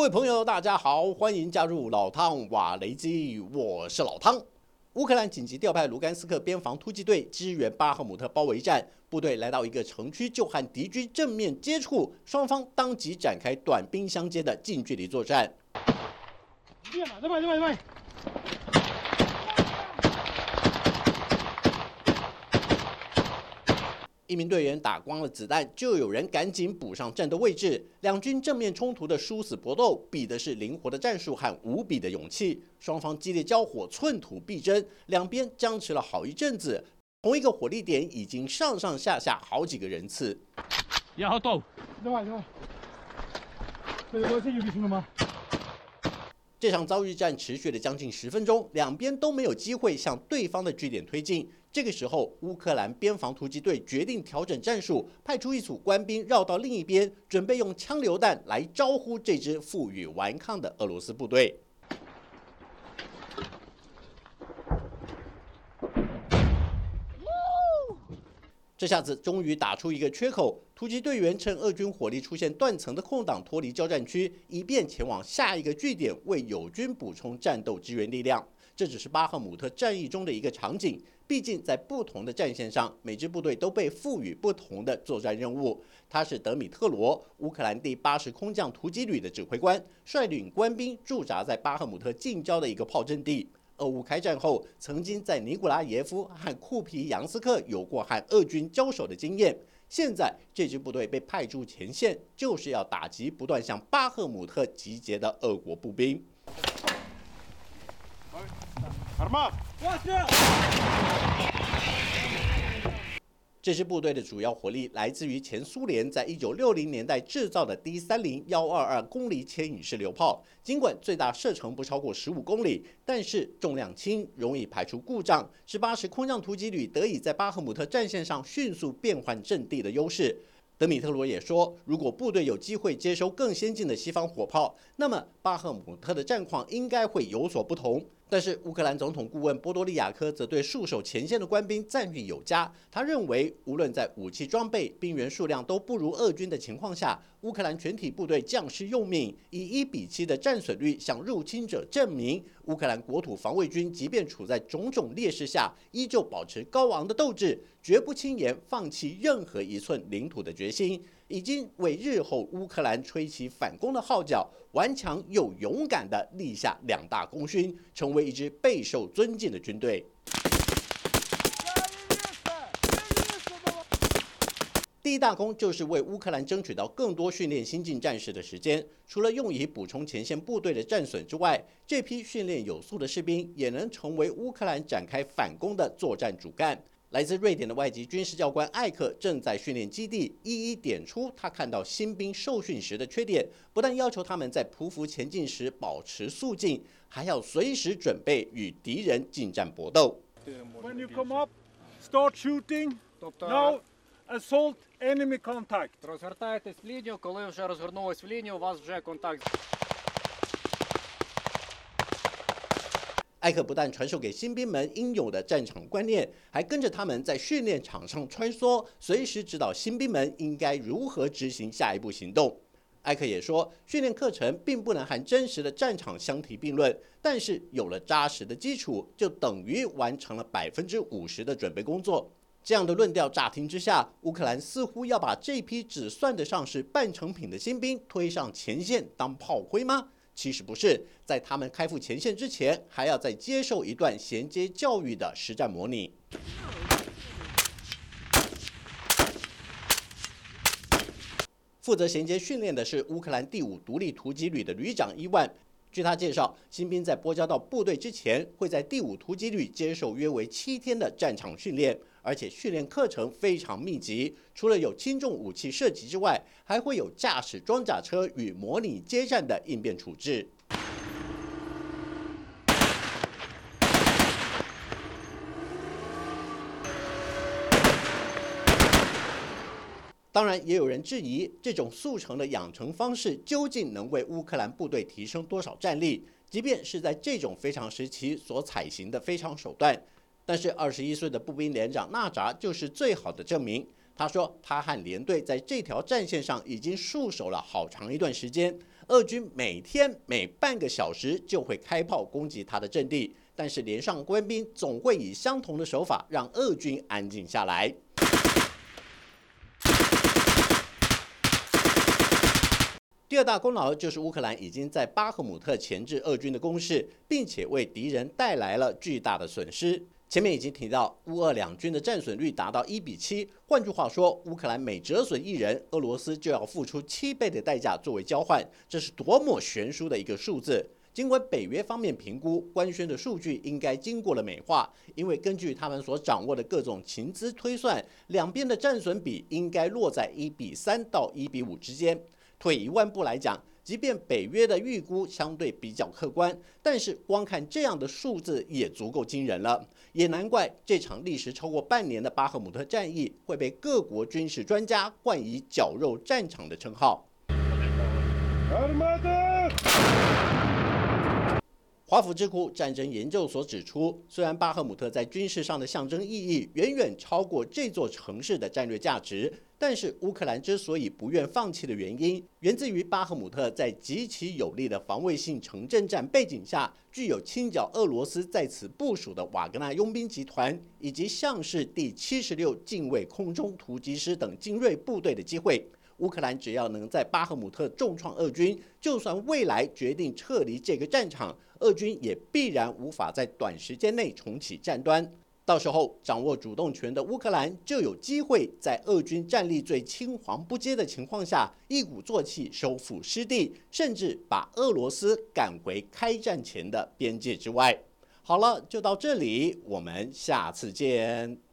各位朋友，大家好，欢迎加入老汤瓦雷基，我是老汤。乌克兰紧急调派卢甘斯克边防突击队支援巴赫姆特包围战，部队来到一个城区就和敌军正面接触，双方当即展开短兵相接的近距离作战。一名队员打光了子弹就有人赶紧补上战斗位置两军正面冲突的殊死搏斗比的是灵活的战术和无比的勇气双方激烈交火寸土必争。两边僵持了好一阵子同一个火力点已经上上下下好几个人次。然后动另外另外这句就行了吗这场遭遇战持续了将近十分钟两边都没有机会向对方的据点推进这个时候，乌克兰边防突击队决定调整战术，派出一组官兵绕到另一边，准备用枪榴弹来招呼这支负隅顽抗的俄罗斯部队。这下子终于打出一个缺口，突击队员趁俄军火力出现断层的空档脱离交战区，以便前往下一个据点为友军补充战斗支援力量。这只是巴赫姆特战役中的一个场景，毕竟在不同的战线上，每支部队都被赋予不同的作战任务。他是德米特罗，乌克兰第八十空降突击旅的指挥官，率领官兵驻扎在巴赫姆特近郊的一个炮阵地。俄乌开战后，曾经在尼古拉耶夫和库皮扬斯克有过和俄军交手的经验。现在这支部队被派驻前线，就是要打击不断向巴赫姆特集结的俄国步兵。这支部队的主要火力来自于前苏联在一九六零年代制造的 D 三零幺二二公里牵引式榴炮。尽管最大射程不超过十五公里，但是重量轻，容易排除故障，是八十空降突击旅得以在巴赫姆特战线上迅速变换阵地的优势。德米特罗也说，如果部队有机会接收更先进的西方火炮，那么巴赫姆特的战况应该会有所不同。但是乌克兰总统顾问波多利亚科则对戍守前线的官兵赞誉有加。他认为，无论在武器装备、兵员数量都不如俄军的情况下，乌克兰全体部队将士用命，以一比七的战损率向入侵者证明，乌克兰国土防卫军即便处在种种劣势下，依旧保持高昂的斗志，绝不轻言放弃任何一寸领土的决心。已经为日后乌克兰吹起反攻的号角，顽强又勇敢地立下两大功勋，成为一支备受尊敬的军队。第一大功就是为乌克兰争取到更多训练新进战士的时间。除了用以补充前线部队的战损之外，这批训练有素的士兵也能成为乌克兰展开反攻的作战主干。来自瑞典的外籍军事教官艾克正在训练基地一一点出他看到新兵受训时的缺点，不但要求他们在匍匐前进时保持肃静，还要随时准备与敌人近战搏斗。When you come up, start shooting. No assault enemy contact. Розвертаєтесь в лінію, коли вже розгорнулись в лінію, у вас вже контакт. 艾克不但传授给新兵们应有的战场观念，还跟着他们在训练场上穿梭，随时指导新兵们应该如何执行下一步行动。艾克也说，训练课程并不能和真实的战场相提并论，但是有了扎实的基础，就等于完成了百分之五十的准备工作。 这样的论调乍听之下，乌克兰似乎要把这批只算得上是半成品的新兵推上前线当炮灰吗？其实不是，在他们开赴前线之前，还要再接受一段衔接教育的实战模拟。负责衔接训练的是乌克兰第五独立突击旅的旅长伊万。据他介绍，新兵在拨交到部队之前，会在第五突击旅接受约为七天的战场训练，而且训练课程非常密集。除了有轻重武器射击之外，还会有驾驶装甲车与模拟接战的应变处置。当然，也有人质疑这种速成的养成方式究竟能为乌克兰部队提升多少战力。即便是在这种非常时期所采行的非常手段，但是二十一岁的步兵连长纳扎就是最好的证明。他说，他和连队在这条战线上已经戍守了好长一段时间，俄军每天每半个小时就会开炮攻击他的阵地，但是连上官兵总会以相同的手法让俄军安静下来。第二大功劳就是乌克兰已经在巴赫姆特钳制俄军的攻势，并且为敌人带来了巨大的损失。前面已经提到，乌俄两军的战损率达到一比七，换句话说，乌克兰每折损一人，俄罗斯就要付出七倍的代价作为交换，这是多么悬殊的一个数字！尽管北约方面评估官宣的数据应该经过了美化，因为根据他们所掌握的各种情资推算，两边的战损比应该落在一比三到一比五之间。退一万步来讲，即便北约的预估相对比较客观，但是光看这样的数字也足够惊人了。也难怪这场历时超过半年的巴赫姆特战役会被各国军事专家冠以“绞肉战场”的称号。华府智库战争研究所指出，虽然巴赫姆特在军事上的象征意义远远超过这座城市的战略价值，但是乌克兰之所以不愿放弃的原因，源自于巴赫姆特在极其有力的防卫性城镇战背景下，具有清剿俄罗斯在此部署的瓦格纳佣兵集团以及像是第七十六近卫空中突击师等精锐部队的机会。乌克兰只要能在巴赫姆特重创俄军，就算未来决定撤离这个战场，俄军也必然无法在短时间内重启战端。到时候掌握主动权的乌克兰就有机会在俄军战力最青黄不接的情况下，一鼓作气收复失地，甚至把俄罗斯赶回开战前的边界之外。好了，就到这里，我们下次见。